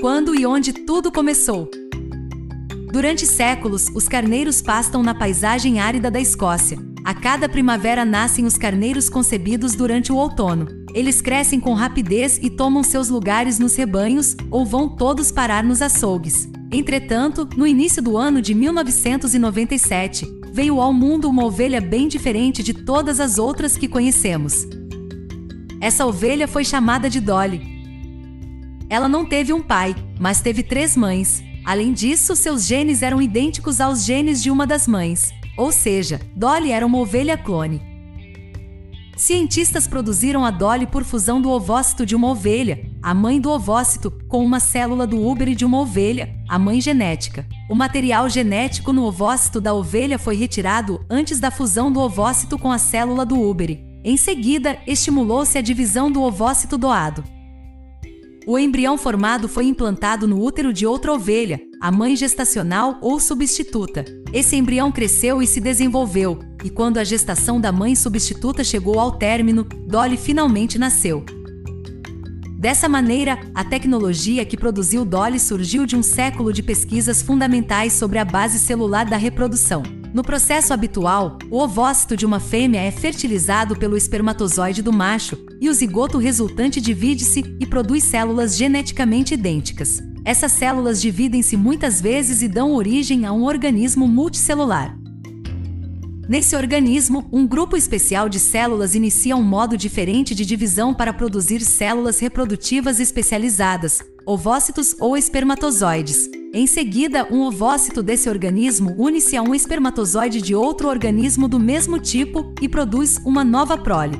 quando e onde tudo começou. Durante séculos, os carneiros pastam na paisagem árida da Escócia. A cada primavera nascem os carneiros concebidos durante o outono. Eles crescem com rapidez e tomam seus lugares nos rebanhos ou vão todos parar nos açougues. Entretanto, no início do ano de 1997, veio ao mundo uma ovelha bem diferente de todas as outras que conhecemos. Essa ovelha foi chamada de Dolly. Ela não teve um pai, mas teve três mães. Além disso, seus genes eram idênticos aos genes de uma das mães, ou seja, Dolly era uma ovelha clone. Cientistas produziram a Dolly por fusão do ovócito de uma ovelha, a mãe do ovócito, com uma célula do úbere de uma ovelha, a mãe genética. O material genético no ovócito da ovelha foi retirado antes da fusão do ovócito com a célula do úbere. Em seguida, estimulou-se a divisão do ovócito doado. O embrião formado foi implantado no útero de outra ovelha, a mãe gestacional ou substituta. Esse embrião cresceu e se desenvolveu, e quando a gestação da mãe substituta chegou ao término, Dolly finalmente nasceu. Dessa maneira, a tecnologia que produziu Dolly surgiu de um século de pesquisas fundamentais sobre a base celular da reprodução. No processo habitual, o ovócito de uma fêmea é fertilizado pelo espermatozoide do macho, e o zigoto resultante divide-se e produz células geneticamente idênticas. Essas células dividem-se muitas vezes e dão origem a um organismo multicelular. Nesse organismo, um grupo especial de células inicia um modo diferente de divisão para produzir células reprodutivas especializadas, ovócitos ou espermatozoides. Em seguida, um ovócito desse organismo une-se a um espermatozoide de outro organismo do mesmo tipo e produz uma nova prole.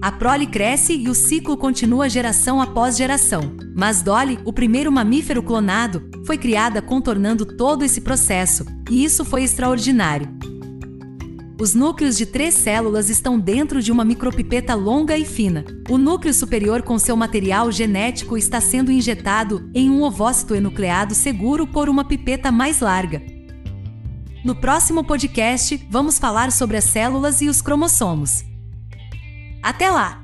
A prole cresce e o ciclo continua geração após geração. Mas Dolly, o primeiro mamífero clonado, foi criada contornando todo esse processo, e isso foi extraordinário. Os núcleos de três células estão dentro de uma micropipeta longa e fina. O núcleo superior com seu material genético está sendo injetado em um ovócito enucleado seguro por uma pipeta mais larga. No próximo podcast, vamos falar sobre as células e os cromossomos. Até lá!